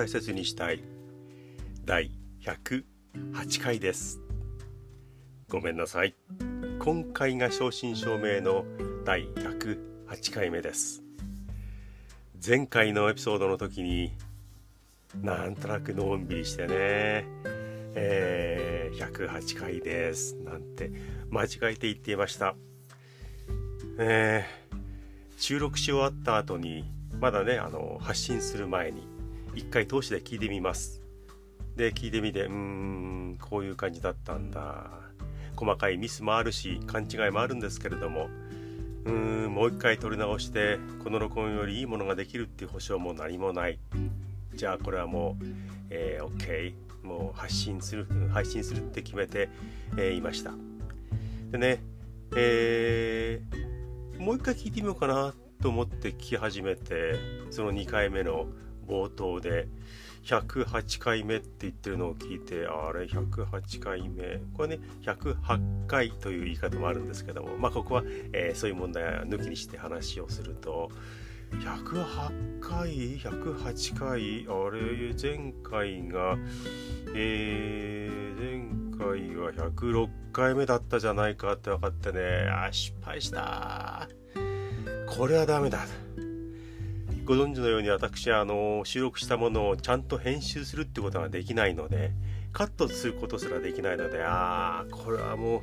大切にしたい。第108回です。ごめんなさい。今回が正真正銘の第108回目です。前回のエピソードの時になんとなくのんびりしてね。えー、108回です。なんて間違えて言っていました。えー、収録し終わった後にまだねあの発信する前に一回通しで聞いてみます。で聞いてみてうーんこういう感じだったんだ。細かいミスもあるし勘違いもあるんですけれどもうーんもう一回撮り直してこの録音よりいいものができるっていう保証も何もない。じゃあこれはもう、えー、OK もう発信する配信するって決めて、えー、いました。でねえー、もう一回聞いてみようかなと思って聞き始めてその2回目の冒頭で108回目って言ってるのを聞いてあれ108回目。これね108回という言い方もあるんですけどもまあここは、えー、そういう問題は抜きにして話をすると108回108回？あれ前回がえー、前回は106回目だったじゃないかって分かってね。あ失敗したこれはダメだ。ご存知のように私あの収録したものをちゃんと編集するってことができないのでカットすることすらできないのでああこれはもう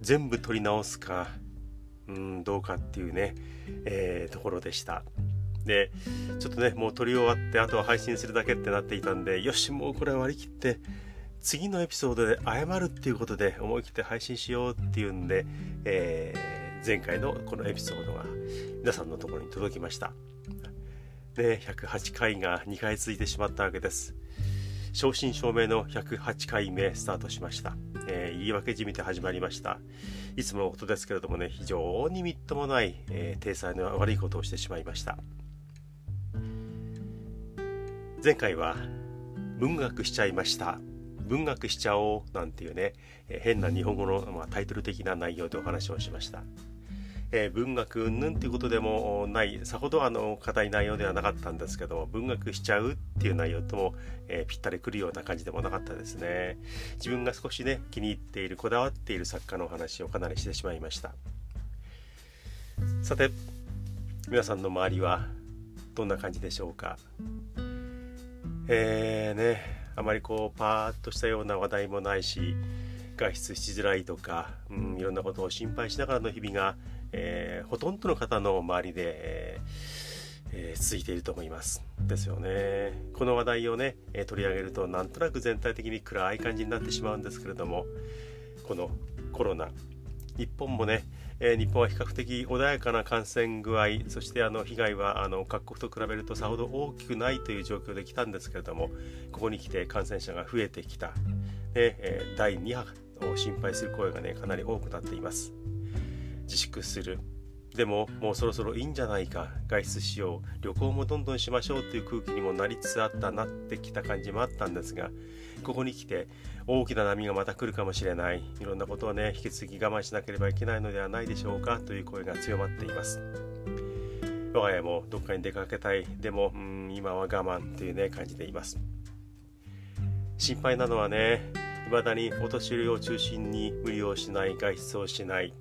全部撮り直すかうんどうかっていうね、えー、ところでした。でちょっとねもう撮り終わってあとは配信するだけってなっていたんでよしもうこれは割り切って次のエピソードで謝るっていうことで思い切って配信しようっていうんで、えー、前回のこのエピソードが皆さんのところに届きました。ね、108回が2回続いてしまったわけです。正真正銘の108回目スタートしました。えー、言い訳じみて始まりました。いつものことですけれどもね、非常にみっともない、えー、体裁の悪いことをしてしまいました。前回は文学しちゃいました。文学しちゃおうなんていうね、えー、変な日本語の、まあ、タイトル的な内容でお話をしました。えー、文学云々っていうことでもないさほどあの硬い内容ではなかったんですけど文学しちゃうっていう内容とも、えー、ぴったりくるような感じでもなかったですね。自分が少しね気に入っているこだわっている作家のお話をかなりしてしまいました。さて皆さんの周りはどんな感じでしょうか？えーねあまりこうパーッとしたような話題もないし外出しづらいとか、うん、いろんなことを心配しながらの日々がえー、ほとんどの方の周りで、えーえー、続いていると思います。ですよね。この話題をね、え取り上げるとなんとなく全体的に暗い感じになってしまうんですけれどもこのコロナ。日本もね、えー、日本は比較的穏やかな感染具合そしてあの被害はあの各国と比べるとさほど大きくないという状況で来たんですけれどもここに来て感染者が増えてきた、でえー、第2波を心配する声がねかなり多くなっています。自粛する。でももうそろそろいいんじゃないか外出しよう。旅行もどんどんしましょうっていう空気にもなりつつあったなってきた感じもあったんですがここに来て大きな波がまた来るかもしれない。いろんなことをね引き続き我慢しなければいけないのではないでしょうかという声が強まっています。我が家もどっかに出かけたい。でもうん今は我慢っていうね感じでいます。心配なのはね未だにお年寄りを中心に無理をしない外出をしない。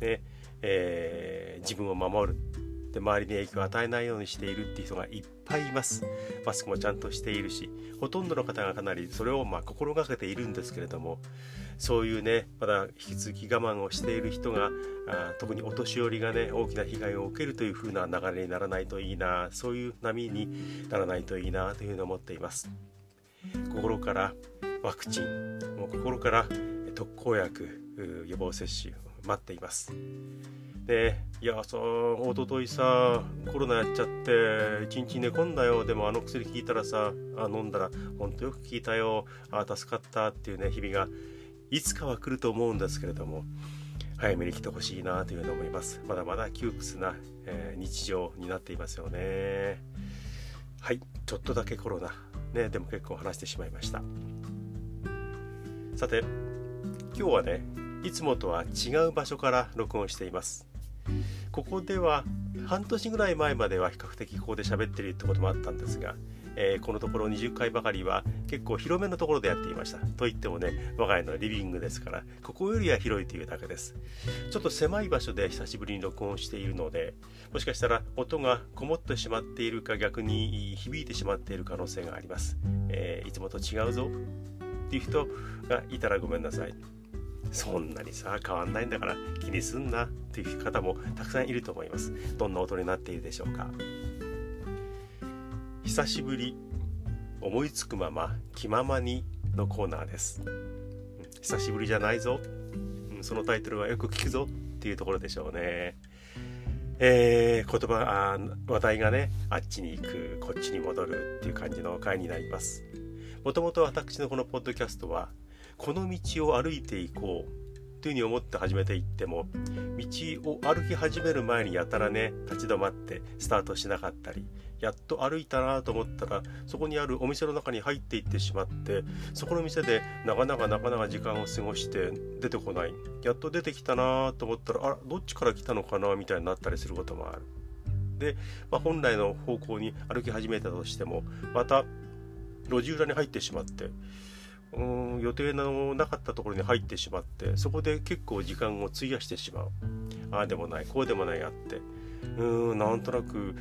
ねえー、自分を守る。で周りに影響を与えないようにしているっていう人がいっぱいいます。マスクもちゃんとしているしほとんどの方がかなりそれをま心がけているんですけれどもそういうねまだ引き続き我慢をしている人があ特にお年寄りがね大きな被害を受けるという風な流れにならないといいなそういう波にならないといいなというふうに思っています。心からワクチンもう心から特効薬予防接種待っています。でいやさおとといさコロナやっちゃって一日寝込んだよ。でもあの薬効いたらさあ飲んだらほんとよく効いたよ。あ助かったっていうね日々がいつかは来ると思うんですけれども早めに来てほしいなというふうに思います。まだまだ窮屈な、えー、日常になっていますよね。はいちょっとだけコロナ。ねでも結構話してしまいました。さて今日はねいつもとは違う場所から録音しています。ここでは半年ぐらい前までは比較的ここで喋ってるってこともあったんですがえー、このところ20回ばかりは結構広めのところでやっていました。といってもね我が家のリビングですからここよりは広いというだけです。ちょっと狭い場所で久しぶりに録音しているのでもしかしたら音がこもってしまっているか逆に響いてしまっている可能性があります、えー、いつもと違うぞ。っていう人がいたらごめんなさい。そんなにさ変わんないんだから気にすんなっていう方もたくさんいると思います。どんな音になっているでしょうか。久しぶり思いつくまま気ままにのコーナーです。久しぶりじゃないぞ。そのタイトルはよく聞くぞっていうところでしょうね。えー、言葉あ話題がねあっちに行くこっちに戻るっていう感じの回になります。もともと私のこのポッドキャストはこの道を歩いていこうというふうに思って始めていっても道を歩き始める前にやたらね立ち止まってスタートしなかったりやっと歩いたなと思ったらそこにあるお店の中に入っていってしまってそこの店でなかなかなかなか時間を過ごして出てこないやっと出てきたなと思ったらあらどっちから来たのかなみたいになったりすることもある。で、まあ、本来の方向に歩き始めたとしてもまた路地裏に入ってしまってうん予定のなかったところに入ってしまってそこで結構時間を費やしてしまうああでもないこうでもないあってうんなんとなく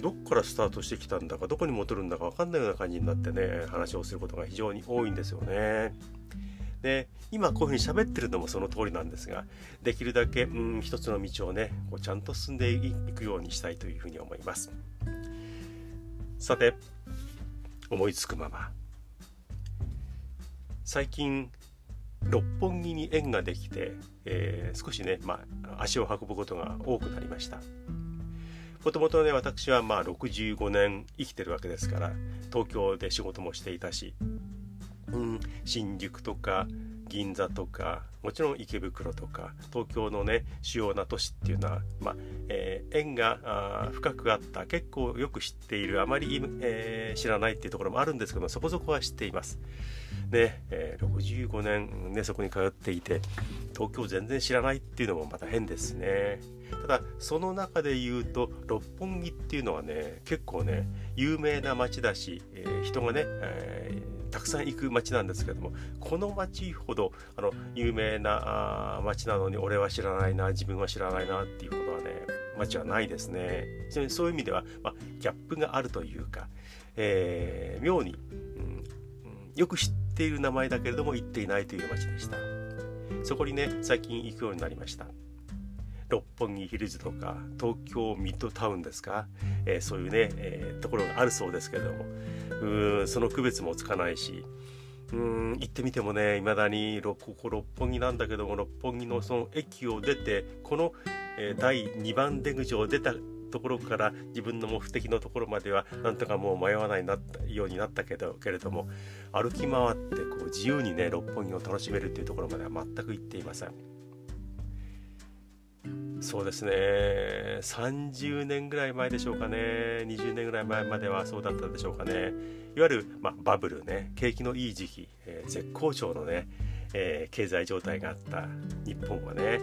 どっからスタートしてきたんだかどこに戻るんだか分かんないような感じになってね話をすることが非常に多いんですよね。で今こういうふうに喋ってるのもその通りなんですができるだけうん一つの道をねこうちゃんと進んでいくようにしたいというふうに思います。さて思いつくまま最近六本木に縁ができて、えー、少しね、まあ、足を運ぶことが多くなりましたもともとね私はまあ65年生きてるわけですから東京で仕事もしていたし、うん、新宿とか銀座とかもちろん池袋とか東京のね主要な都市っていうのは、まあえー、縁が深くあった結構よく知っているあまり、えー、知らないっていうところもあるんですけどもそこそこは知っています。ね、えー、65年、ね、そこに通っていて東京全然知らないっていうのもまた変ですね。ただその中で言うと六本木っていうのはね結構ね有名な街だし、え、人がね、えー、たくさん行く街なんですけどもこの街ほどあの有名なあ街なのに俺は知らないな自分は知らないなっていうことはね街はないですね。そういう意味では、まあ、ギャップがあるというか、えー、妙に、うん、よく知ってっている名前だけれども行っていないという街でした。そこにね最近行くようになりました。六本木ヒルズとか東京ミッドタウンですか、えー、そういうね、えー、ところがあるそうですけれども。うんその区別もつかないし。うん行ってみてもねいまだにここ六本木なんだけども六本木のその駅を出てこの、えー、第2番出口を出たところから自分の目的のところまではなんとかもう迷わないなようになったけどけれども歩き回ってこう自由にね六本木を楽しめるっていうところまでは全く行っていません。そうですね。30年ぐらい前でしょうかね。20年ぐらい前まではそうだったでしょうかね。いわゆる、まあ、バブルね。景気のいい時期、えー、絶好調のね、えー、経済状態があった日本はね、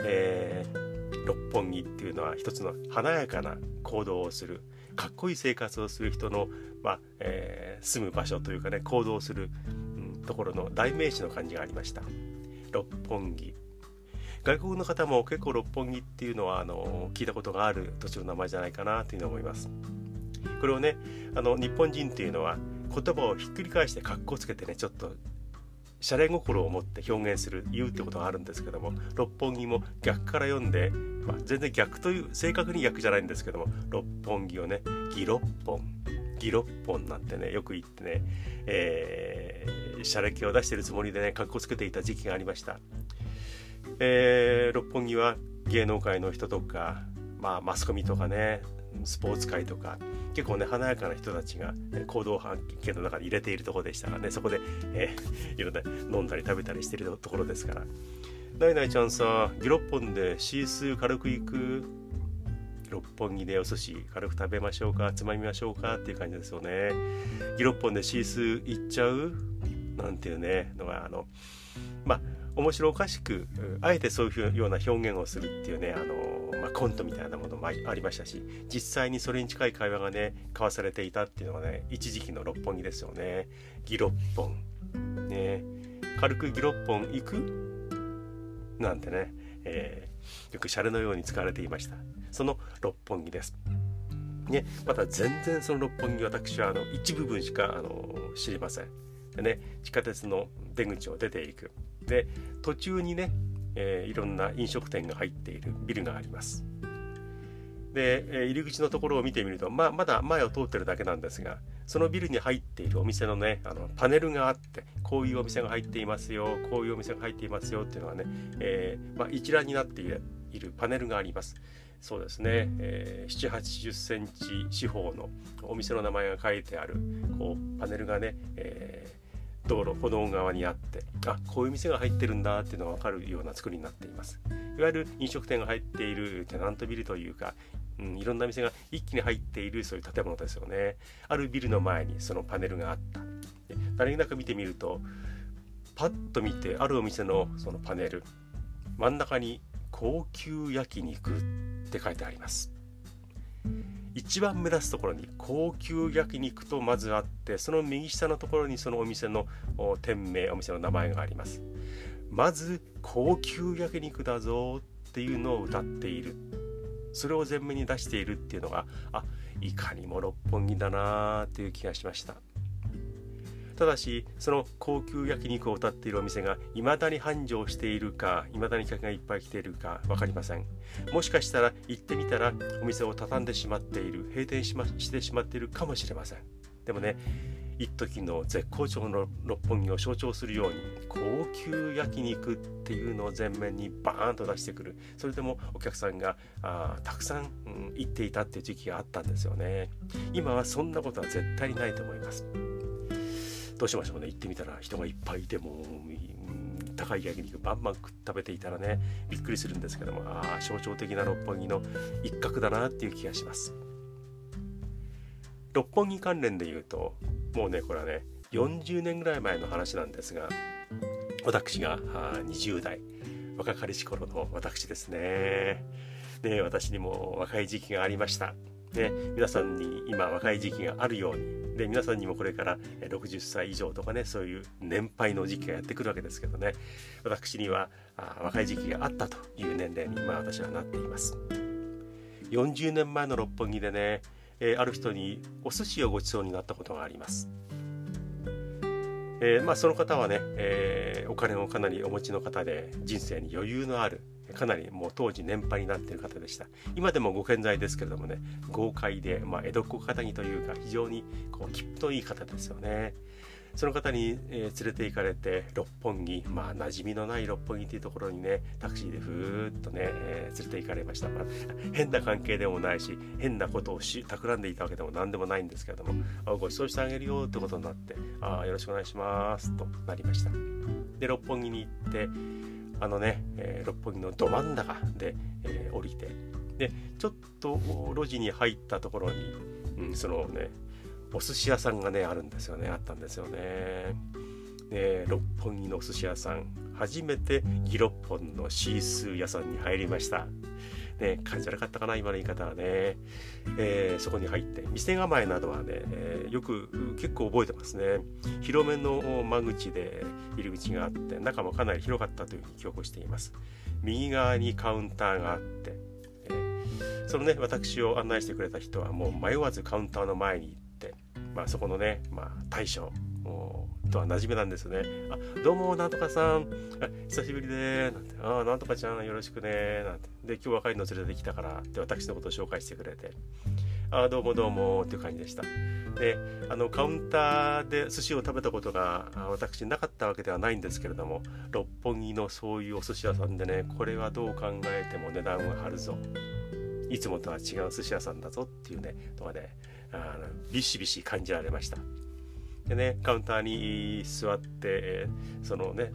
えー六本木っていうのは一つの華やかな行動をするかっこいい生活をする人の、まあえー、住む場所というかね行動する、うん、ところの代名詞の感じがありました。六本木。外国の方も結構六本木っていうのはあの聞いたことがある土地の名前じゃないかなというふうに思います。これをねあの日本人っていうのは言葉をひっくり返してかっこつけてねちょっとシャレ心を持って表現する言うってことがあるんですけども六本木も逆から読んで、まあ、全然逆という正確に逆じゃないんですけども六本木をねギロッポンギロッポンなんてねよく言ってね、えー、シャレ気を出してるつもりでねかっこつけていた時期がありました、えー、六本木は芸能界の人とか、まあ、マスコミとかねスポーツ界とか結構ね華やかな人たちが行動半径の中に入れているとこでしたからねそこで、えー、いろんな飲んだり食べたりしてるところですから「ナイナイちゃんさギロッポンでシースー軽く行く六本木でお寿司軽く食べましょうかつまみましょうかっていう感じですよね。ギロッポンでシースー行っちゃう？なんていうねのがあのまあ面白おかしくあえてそういうような表現をするっていうねあの、まあ、コントみたいなものもありましたし実際にそれに近い会話がね交わされていたっていうのがね一時期の六本木ですよね。ギロッポン。ね。軽くギロッポン行く？なんてね、えー、よくシャレのように使われていました。その六本木です。ね、また全然その六本木私はあの一部分しかあの知りません。でね地下鉄の出口を出ていく。で途中にね、えー、いろんな飲食店が入っているビルがあります。で、え、入り口のところを見てみると、まあ、まだ前を通ってるだけなんですがそのビルに入っているお店のねあのパネルがあってこういうお店が入っていますよこういうお店が入っていますよっていうのはね、えー、まあ、一覧になっているパネルがあります。そうですね、えー、7 8 0センチ四方のお店の名前が書いてあるこうパネルがね、え道路歩道側にあってあこういう店が入ってるんだっていうのが分かるような作りになっています。いわゆる飲食店が入っているテナントビルというか、うん、いろんな店が一気に入っているそういう建物ですよね。あるビルの前にそのパネルがあった。何気なく見てみるとパッと見てあるお店のそのパネル真ん中に高級焼肉って書いてあります。一番目立つところに高級焼肉とまずあってその右下のところにそのお店の店名お店の名前があります。まず高級焼肉だぞっていうのを歌っている。それを前面に出しているっていうのがあいかにも六本木だなーっていう気がしました。ただしその高級焼肉を歌っているお店が未だに繁盛しているか未だに客がいっぱい来ているか分かりません。もしかしたら行ってみたらお店を畳んでしまっている閉店し,、ま、してしまっているかもしれません。でもね一時の絶好調の六本木を象徴するように高級焼肉っていうのを前面にバーンと出してくる。それでもお客さんがあたくさん、うん、行っていたっていう時期があったんですよね。今はそんなことは絶対にないと思います。どうしましょうね。行ってみたら人がいっぱいいてもう高い焼肉バンバン食べていたらねびっくりするんですけどもああ象徴的な六本木の一角だなっていう気がします。六本木関連で言うともうねこれはね40年ぐらい前の話なんですが私が20代若かりし頃の私ですね。ね私にも若い時期がありました。ね、皆さんに今若い時期があるようにで皆さんにもこれから60歳以上とかねそういう年配の時期がやってくるわけですけどね。私にはあ若い時期があったという年齢に今私はなっています。40年前の六本木でね、え、ある人にお寿司をごちそうになったことがあります。えー、まあ、その方はね、えー、お金をかなりお持ちの方で人生に余裕のあるかなりもう当時年配になっている方でした。今でもご健在ですけれどもね豪快で、まあ、江戸っ子方にというか非常にこう気のいい方ですよね。その方に、えー、連れて行かれて六本木まあ馴染みのない六本木というところにねタクシーでふーっとね、えー、連れて行かれました、まあ、変な関係でもないし変なことをし企んでいたわけでも何でもないんですけれどもあご馳走してあげるよってことになってあよろしくお願いしますとなりました。で六本木に行ってあのね、えー、六本木のど真ん中で、えー、降りてでちょっと路地に入ったところに、うん、そのねお寿司屋さんがねあるんですよねあったんですよね。ね六本木のお寿司屋さん初めてギロッポンのシースー屋さんに入りました。ね、感じ悪かったかな今の言い方はね、えー、そこに入って店構えなどはね、えー、よく結構覚えてますね。広めの間口で入り口があって中もかなり広かったというふうに記憶しています。右側にカウンターがあって、えー、そのね私を案内してくれた人はもう迷わずカウンターの前に行って、まあ、そこのね、まあ、大将とは馴染めなんですよね。あ、どうも、なんとかさん。久しぶりでなんて。あ、なんとかちゃん、よろしくねなんて。で、今日若いの連れてきたから、って私のことを紹介してくれて。あ、どうもどうも、っていう感じでした。で、あの、カウンターで寿司を食べたことが私なかったわけではないんですけれども、六本木のそういうお寿司屋さんでね、これはどう考えても値段は張るぞ。いつもとは違う寿司屋さんだぞっていうね、のがね、あのビシビシ感じられました。でねカウンターに座って、そのね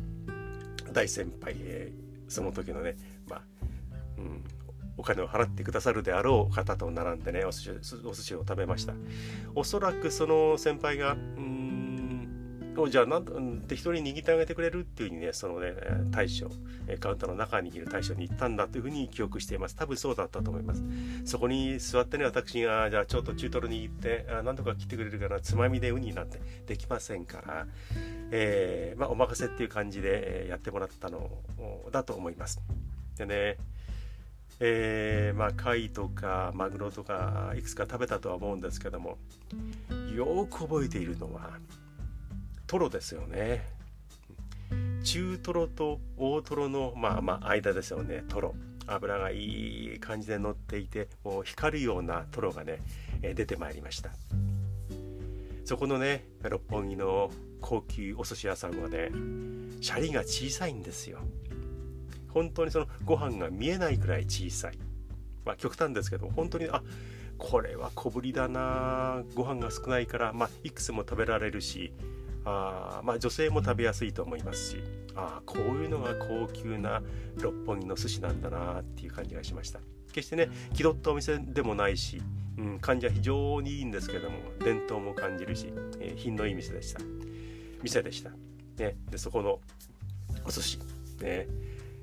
大先輩、その時のねまあ、うん、お金を払ってくださるであろう方と並んでねお寿司お寿司を食べました。おそらくその先輩がうんじゃあなん適当に握ってあげてくれるっていうふうにねそのね大将カウンターの中にいる大将に言ったんだというふうに記憶しています。多分そうだったと思います。そこに座ってね私がじゃあちょっと中トロ握ってあ何とか切ってくれるかなつまみでウニなんてできませんから、えー、まあ、お任せっていう感じでやってもらったのだと思います。でねえー、まあ貝とかマグロとかいくつか食べたとは思うんですけどもよく覚えているのはトロですよね。中トロと大トロのまあまあ間ですよね。トロ。油がいい感じで乗っていてもう光るようなトロがね出てまいりました。そこのね六本木の高級お寿司屋さんはねシャリが小さいんですよ。本当にそのご飯が見えないくらい小さい。まあ極端ですけど本当にあこれは小ぶりだな。ご飯が少ないからまあいくつも食べられるしあまあ、女性も食べやすいと思いますしあこういうのが高級な六本木の寿司なんだなっていう感じがしました。決してね気取ったお店でもないし、うん、感じは非常にいいんですけども伝統も感じるし、えー、品のいい店でした。店でした、ね、でそこのお寿司ね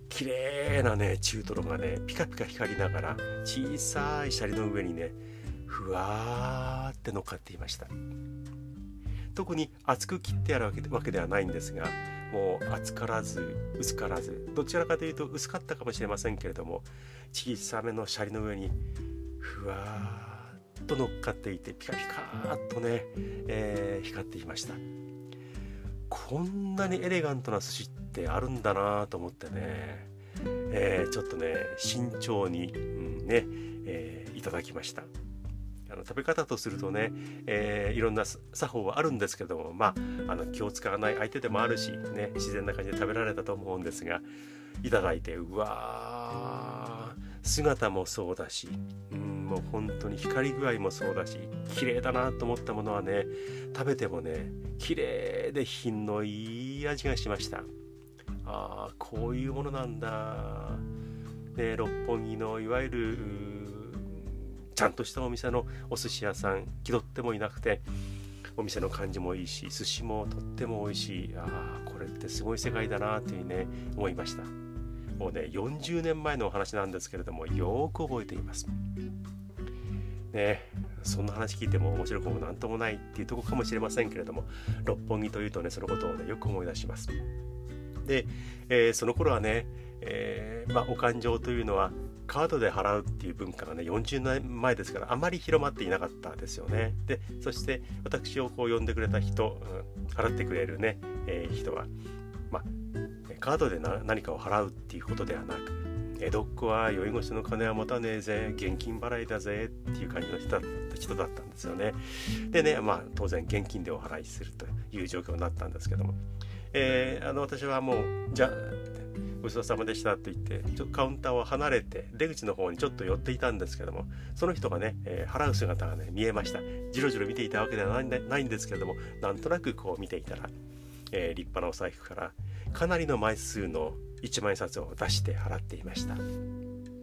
綺麗なね中トロがねピカピカ光りながら小さいシャリの上にねふわーって乗っかっていました特に厚く切ってあるわけではないんですがもう厚からず薄からずどちらかというと薄かったかもしれませんけれども小さめのシャリの上にふわーっと乗っかっていてピカピカーっとね、えー、光っていました。こんなにエレガントな寿司ってあるんだなと思ってね、えー、ちょっとね慎重に、うんねえー、いただきました。食べ方とするとね、えー、いろんな作法はあるんですけどもまああの気を使わない相手でもあるし、ね、自然な感じで食べられたと思うんですがいただいてうわー姿もそうだし、うん、もう本当に光具合もそうだし綺麗だなと思ったものはね食べてもね綺麗で品のいい味がしました。ああこういうものなんだ、ね、六本木のいわゆるちゃんとしたお店のお寿司屋さん気取ってもいなくてお店の感じもいいし寿司もとっても美味しい。ああこれってすごい世界だなというね思いました。もうね40年前のお話なんですけれどもよく覚えています。ねそんな話聞いても面白くも何ともないっていうとこかもしれませんけれども六本木というとねそのことをねよく思い出します。で、えー、その頃はね、えー、まあ、お勘定というのはカードで払うっていう文化がね40年前ですからあまり広まっていなかったですよね。でそして私をこう呼んでくれた人、うん、払ってくれるね、えー、人はまあカードで何かを払うっていうことではなく江戸っ子は酔い越しの金は持たねえぜ現金払いだぜっていう感じの人だ人だったんですよね。でねまあ当然現金でお払いするという状況になったんですけども、えー、あの私はもうじゃあごちそうさまでしたって言ってちょっとカウンターを離れて出口の方にちょっと寄っていたんですけどもその人がね、えー、払う姿がね見えましたじろじろ見ていたわけではないんですけれどもなんとなくこう見ていたら、えー、立派なお財布からかなりの枚数の1万円札を出して払っていました。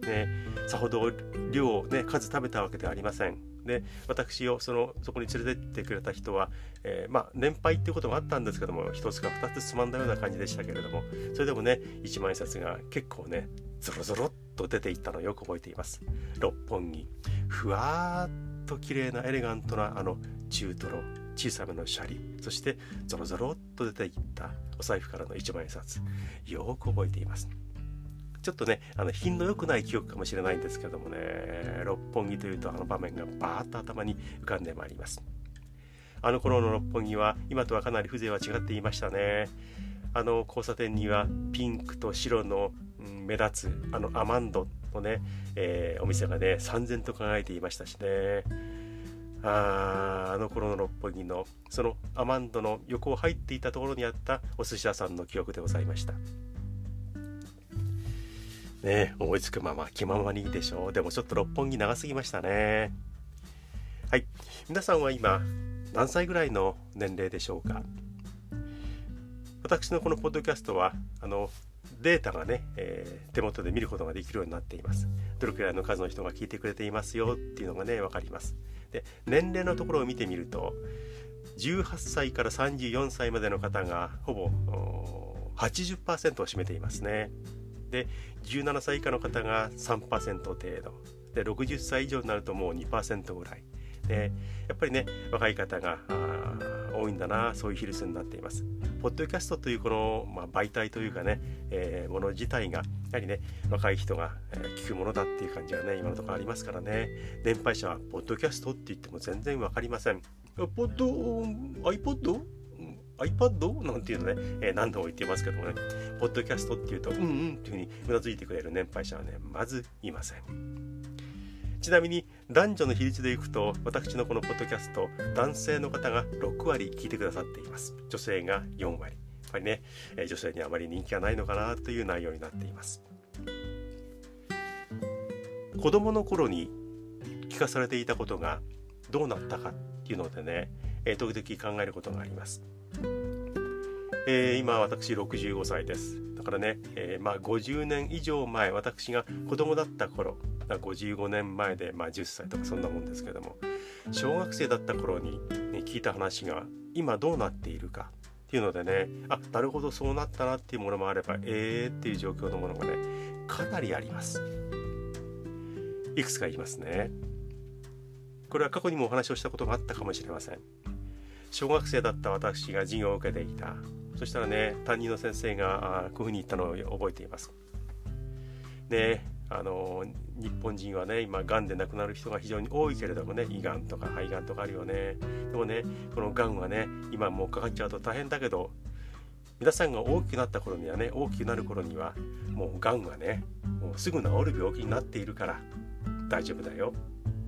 ね、さほど量、ね、数食べたわけではありません。で私をそのそこに連れてってくれた人は、えー、まあ、年配っていうこともあったんですけども1つか2つつまんだような感じでしたけれどもそれでもね1万円札が結構ねゾロゾロっと出ていったのをよく覚えています。六本木。ふわーっと綺麗なエレガントなあの中トロ小さめのシャリそしてゾロゾロっと出ていったお財布からの1万円札。よく覚えています。ちょっとねあの品の良くない記憶かもしれないんですけどもね六本木というとあの場面がバーッと頭に浮かんでまいります。あの頃の六本木は今とはかなり風情は違っていましたね。あの交差点にはピンクと白の、うん、目立つあのアマンドのね、えー、お店がね三千と輝いていましたしね。ああの頃の六本木のそのアマンドの横を入っていたところにあったお寿司屋さんの記憶でございました。ね思いつくまま気ままにいいでしょう。でもちょっと六本木長すぎましたね。はい。皆さんは今何歳ぐらいの年齢でしょうか？私のこのポッドキャストはあのデータがね、えー、手元で見ることができるようになっています。どれくらいの数の人が聞いてくれていますよっていうのがね分かります。で年齢のところを見てみると18歳から34歳までの方がほぼ80%を占めていますね。で17歳以下の方が3%程度で60歳以上になるともう2%ぐらいでやっぱりね若い方が多いんだなそういう比率になっています。ポッドキャストというこの、まあ、媒体というかね、えー、もの自体がやはりね若い人が、え、聞くものだっていう感じがね今のところありますからね年配者はポッドキャストって言っても全然分かりません。ポッド iPod? iPad? なんていうのね、えー、何度も言ってますけどもね、ポッドキャストっていうと、うんうんっていうふうにうなずいてくれる年配者はね、まずいません。ちなみに男女の比率でいくと私のこのポッドキャスト男性の方が6割聞いてくださっています。女性が4割。やっぱりね女性にあまり人気がないのかなという内容になっています。子供の頃に聞かされていたことがどうなったかっていうのでね時々考えることがあります。えー、今私65歳です。だからね、えー、まあ、50年以上前私が子供だった頃55年前で、まあ、10歳とかそんなもんですけども小学生だった頃に、ね、聞いた話が今どうなっているかっていうのでねあなるほどそうなったなっていうものもあればえーっていう状況のものがねかなりあります。いくつか言いますね。これは過去にもお話をしたことがあったかもしれません。小学生だった私が授業を受けていた。そしたらね担任の先生がこういうふうに言ったのを覚えています。ねあの日本人はね今がんで亡くなる人が非常に多いけれどもね胃がんとか肺がんとかあるよね。でもねこのがんはね今もうかかっちゃうと大変だけど皆さんが大きくなった頃にはね大きくなる頃にはもうがんはねもうすぐ治る病気になっているから大丈夫だよ。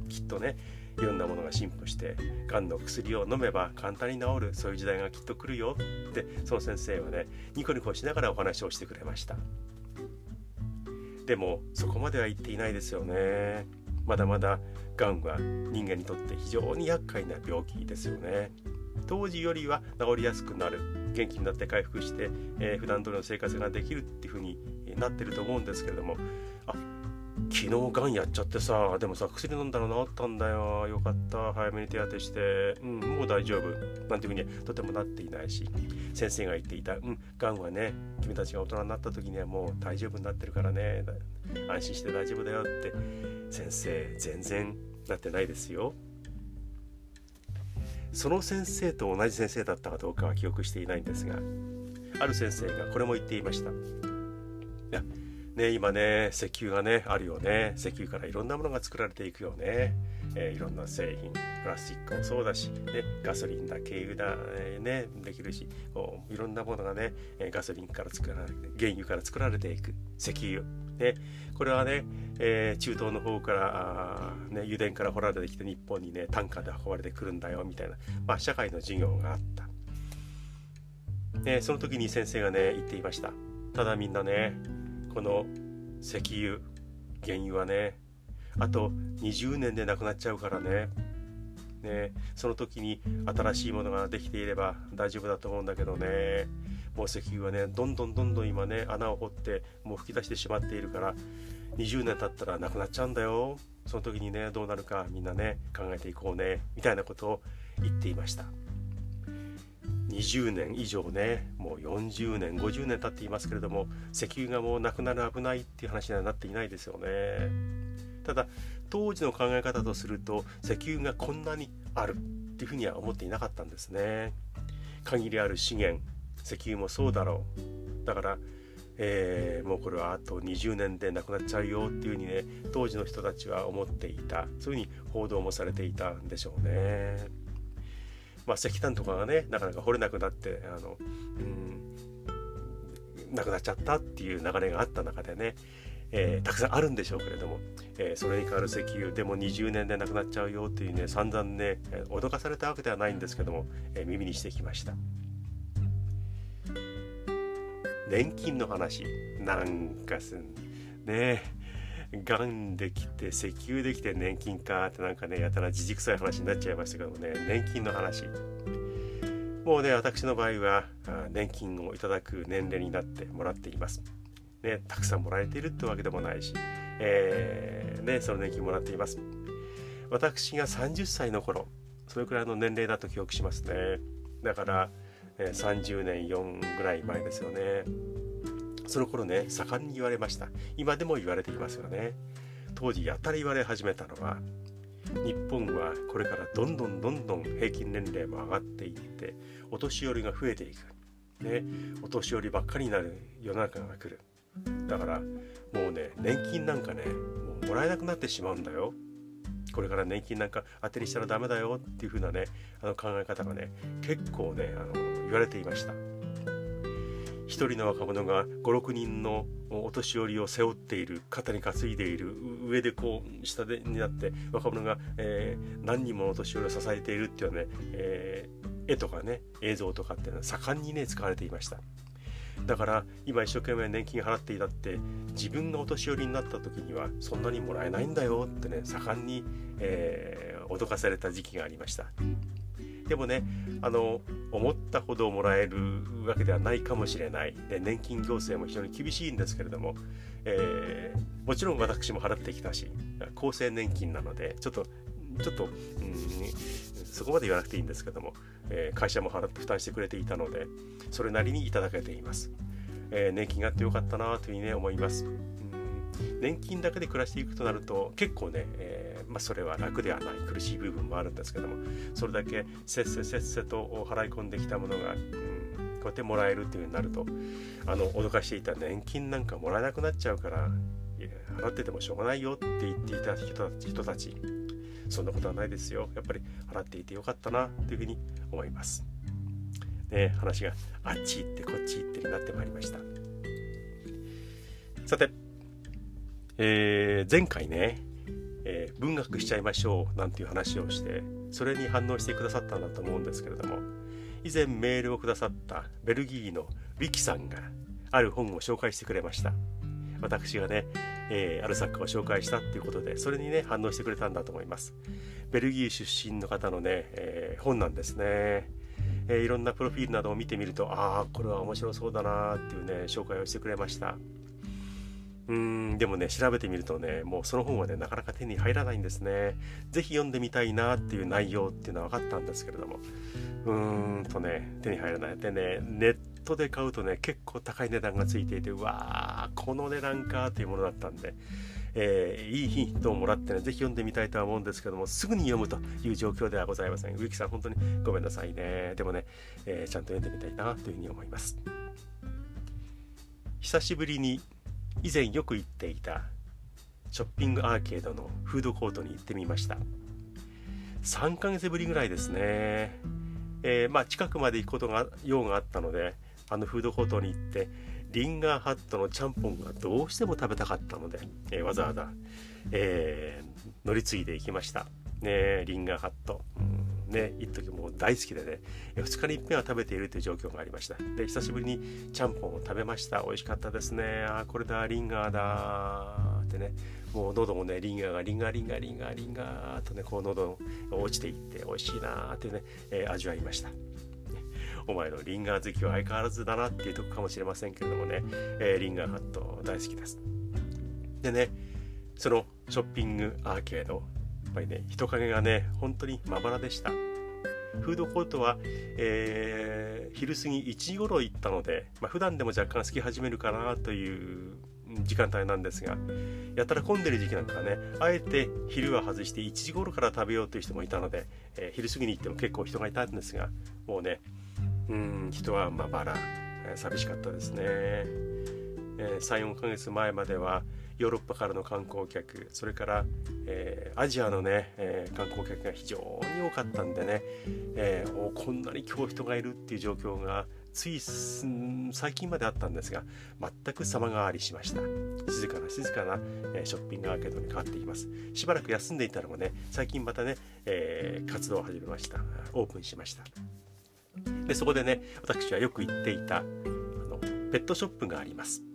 きっとねいろんなものが進歩してがんの薬を飲めば簡単に治るそういう時代がきっと来るよってその先生はねニコニコしながらお話をしてくれました。でもそこまでは言っていないですよね。まだまだがんは人間にとって非常に厄介な病気ですよね。当時よりは治りやすくなる元気になって回復して、えー、普段通りの生活ができるっていうふうになってると思うんですけれども昨日がんやっちゃってさでもさ薬飲んだら治ったんだよ。よかった。早めに手当てして。うんもう大丈夫。なんていうふうにとてもなっていないし。先生が言っていた。うんがんはね君たちが大人になった時にはもう大丈夫になってるからね。安心して大丈夫だよって。先生全然なってないですよ。その先生と同じ先生だったかどうかは記憶していないんですがある先生がこれも言っていました。ね、今ね石油がねあるよね。石油からいろんなものが作られていくよね、えー、いろんな製品プラスチックもそうだし、ね、ガソリンだ軽油だ、えー、ねできるしこういろんなものがねガソリンから作られて原油から作られていく。石油。ね、これはね、えー、中東の方からあ、ね、油田から掘られてきて日本にね単価で運ばれてくるんだよみたいな、まあ、社会の授業があった、ね、その時に先生がね言っていました。ただみんなねこの石油原油はねあと20年でなくなっちゃうからね。ねその時に新しいものができていれば大丈夫だと思うんだけどね。もう石油はねどんどんどんどん今ね穴を掘ってもう吹き出してしまっているから20年経ったらなくなっちゃうんだよ。その時にねどうなるかみんなね考えていこうね。みたいなことを言っていました。20年以上ねもう40年50年経っていますけれども石油がもうなくなる危ないっていう話にはなっていないですよね。ただ当時の考え方とすると石油がこんなにあるっていうふうには思っていなかったんですね。限りある資源石油もそうだろう。だからえー、もうこれはあと20年でなくなっちゃうよっていうふうにね当時の人たちは思っていた。そういうふうに報道もされていたんでしょうね。まあ、石炭とかがねなかなか掘れなくなってあの、うん、なくなっちゃったっていう流れがあった中でね、えー、たくさんあるんでしょうけれども、えー、それに代わる石油でも20年でなくなっちゃうよっていうね散々ね脅かされたわけではないんですけども、えー、耳にしてきました。年金の話なんかすんねえがんできて石油できて年金かってなんかねやたらじじくさい話になっちゃいましたけどもね年金の話。もうね私の場合は年金をいただく年齢になってもらっています、ね、たくさんもらえているってわけでもないし、えー、ね、その年金もらっています。私が30歳の頃それくらいの年齢だと記憶しますね。だから、え、30年4ぐらい前ですよね。その頃ね盛んに言われました。今でも言われていますよね。当時やたら言われ始めたのは日本はこれからどんどんどんどん平均年齢も上がっていってお年寄りが増えていく、ね、お年寄りばっかりになる世の中が来る。だからもうね年金なんかねもうもらえなくなってしまうんだよ。これから年金なんか当てにしたらダメだよっていう風なねあの考え方がね結構ねあの言われていました。一人の若者が56人のお年寄りを背負っている肩に担いでいる上でこう下でになって若者が、えー、何人ものお年寄りを支えているっていうね、えー、絵とかね映像とかっていうのは盛んにね使われていました。だから今一生懸命年金払っていたって自分がお年寄りになった時にはそんなにもらえないんだよってね盛んに、えー、脅かされた時期がありました。でもねあの思ったほどもらえるわけではないかもしれない。で年金行政も非常に厳しいんですけれども、えー、もちろん私も払ってきたし厚生年金なのでちょっとちょっと、うん、そこまで言わなくていいんですけども、えー、会社も払って負担してくれていたのでそれなりにいただけています、えー、年金があってよかったなというふうにね思います、うん、年金だけで暮らしていくとなると結構ね、えーまあ、それは楽ではない苦しい部分もあるんですけどもそれだけせっせせっせと払い込んできたものが、うん、こうやってもらえるっていうふうになるとあの脅かしていた年金なんかもらえなくなっちゃうから払っててもしょうがないよって言っていた人たちそんなことはないですよやっぱり払っていてよかったなというふうに思います。ね、話があっち行ってこっち行ってになってまいりました。さて、えー、前回ねえー、文学しちゃいましょうなんていう話をしてそれに反応してくださったんだと思うんですけれども以前メールをくださったベルギーのウィキさんがある本を紹介してくれました。私がね、えー、ある作家を紹介したっていうことでそれにね反応してくれたんだと思います。ベルギー出身の方のね、えー、本なんですね。えー、いろんなプロフィールなどを見てみるとああこれは面白そうだなっていうね紹介をしてくれました。うんでもね調べてみるとねもうその本はねなかなか手に入らないんですね是非読んでみたいなっていう内容っていうのは分かったんですけれどもうーんとね手に入らないでねネットで買うとね結構高い値段がついていてうわーこの値段かというものだったんでえー、いいヒントをもらってね、ぜひ読んでみたいとは思うんですけども、すぐに読むという状況ではございません。植木さん、本当にごめんなさいね。でもね、えー、ちゃんと読んでみたいなというふうに思います。久しぶりに以前よく行っていたショッピングアーケードのフードコートに行ってみました。3ヶ月ぶりぐらいですね、えー、まあ近くまで行くことが用があったのであのフードコートに行ってリンガーハットのちゃんぽんがどうしても食べたかったので、えー、わざわざ、えー、乗り継いで行きました。ねリンガーハット、うん。ね一時もう大好きでね2日に1遍は食べているという状況がありました。で久しぶりにちゃんぽんを食べました。美味しかったですね。あこれだリンガーだってねもう喉もねリンガーがリンガーリンガーリンガーリンガーとねこう喉落ちていって美味しいなってね、えー、味わいました。お前のリンガー好きは相変わらずだなっていうとこかもしれませんけれどもね、えー、リンガーハット大好きです。でねそのショッピングアーケードぱりね人影がね本当にまばらでした。フードコートは、えー、昼過ぎ1時頃行ったので、まあ、普段でも若干空き始めるかなという時間帯なんですがやたら混んでる時期なんかねあえて昼は外して1時頃から食べようという人もいたので、えー、昼過ぎに行っても結構人がいたんですがもうねうん人はまばら、寂しかったですね、えー、34ヶ月前まではヨーロッパからの観光客それから、えー、アジアのね、えー、観光客が非常に多かったんでね、えー、おこんなに今日人がいるっていう状況がつい最近まであったんですが全く様変わりしました。静かな静かな、えショッピングアーケードに変わっています。しばらく休んでいたのもね最近またね、え活動を始めました。オープンしました。でそこでね私はよく行っていたあのペットショップがあります。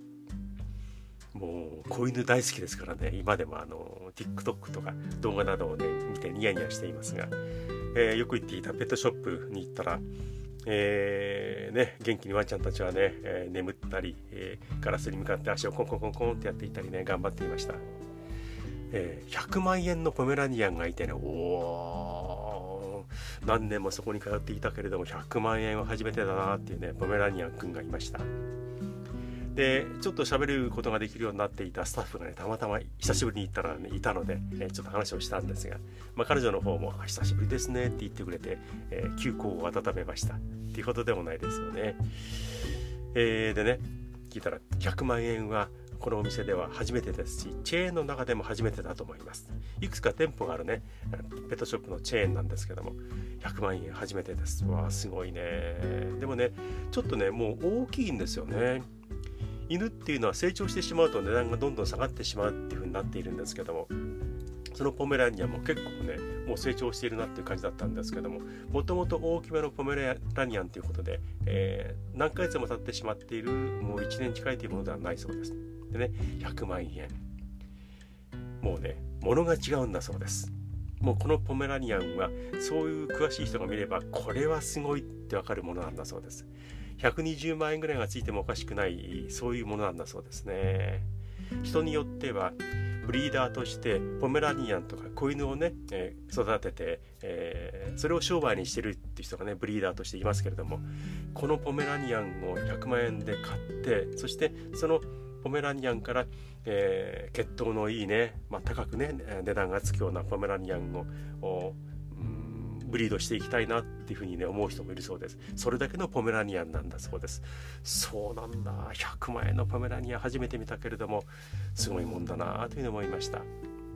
もう子犬大好きですからね今でもあの TikTok とか動画などをね見てニヤニヤしていますが、えー、よく行っていたペットショップに行ったらえー、ね、元気にワンちゃんたちはね、えー、眠ったり、えー、ガラスに向かって足をコンコンコンコンってやっていたりね頑張っていました、え100万円のポメラニアンがいてねお何年もそこに通っていたけれども100万円は初めてだなっていうねポメラニアン君がいました。でちょっと喋ることができるようになっていたスタッフがねたまたま久しぶりに行ったら、ね、いたので、えちょっと話をしたんですが、まあ、彼女の方も「久しぶりですね」って言ってくれて、えー、休校を温めましたっていうことでもないですよね、えー、でね聞いたら100万円はこのお店では初めてですしチェーンの中でも初めてだと思います。いくつか店舗があるねペットショップのチェーンなんですけども100万円初めてです。わあすごいね。でもねちょっとねもう大きいんですよね。犬っていうのは成長してしまうと値段がどんどん下がってしまうっていう風になっているんですけどもそのポメラニアンも結構ねもう成長しているなっていう感じだったんですけどももともと大きめのポメラニアンということで、えー、何ヶ月も経ってしまっているもう1年近いというものではないそうです。でね100万円。もうね物が違うんだそうです。もうこのポメラニアンはそういう詳しい人が見ればこれはすごいってわかるものなんだそうです。120万円ぐらいがついてもおかしくないそういうものなんだそうですね。人によってはブリーダーとしてポメラニアンとか子犬をね、えー、育てて、えー、それを商売にしてるっていう人がねブリーダーとしていますけれどもこのポメラニアンを100万円で買ってそしてそのポメラニアンから、えー、血統のいいね、まあ、高くね値段がつくようなポメラニアンをブリードしていきたいなっていうふうにね思う人もいるそうです。それだけのポメラニアンなんだそうです。そうなんだ。100万円のポメラニアン初めて見たけれどもすごいもんだなというふうに思いました。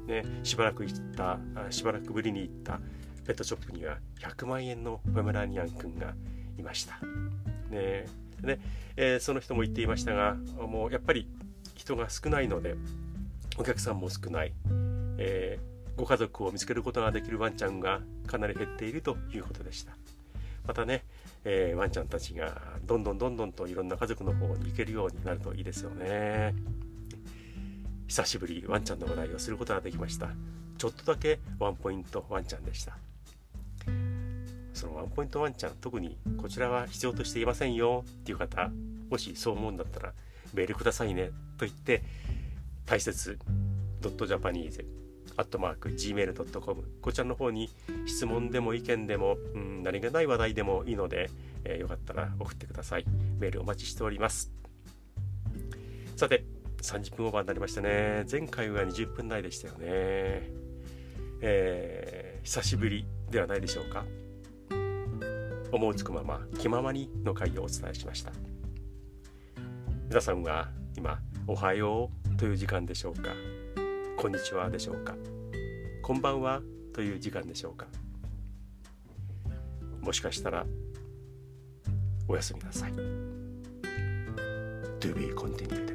ねしばらく行ったしばらくぶりに行ったペットショップには100万円のポメラニアンくんがいました。ねね、えー、その人も言っていましたがもうやっぱり人が少ないのでお客さんも少ない、えーご家族を見つけることができるワンちゃんがかなり減っているということでした。またね、えー、ワンちゃんたちがどんどんどんどんといろんな家族の方に行けるようになるといいですよね。久しぶりワンちゃんの話題をすることができました。ちょっとだけワンポイントワンちゃんでした。そのワンポイントワンちゃん特にこちらは必要としていませんよっていう方もしそう思うんだったらメールくださいねと言って大切 .japanese アットマーク gmail.com こちらの方に質問でも意見でも、うん、何気ない話題でもいいので、えー、よかったら送ってください。メールお待ちしております。さて30分オーバーになりましたね。前回は20分台でしたよね。えー、久しぶりではないでしょうか。思いつくまま気ままにの回をお伝えしました。皆さんは今おはようという時間でしょうか。こんにちはでしょうか。こんばんはという時間でしょうか。もしかしたらおやすみなさい。To be continued.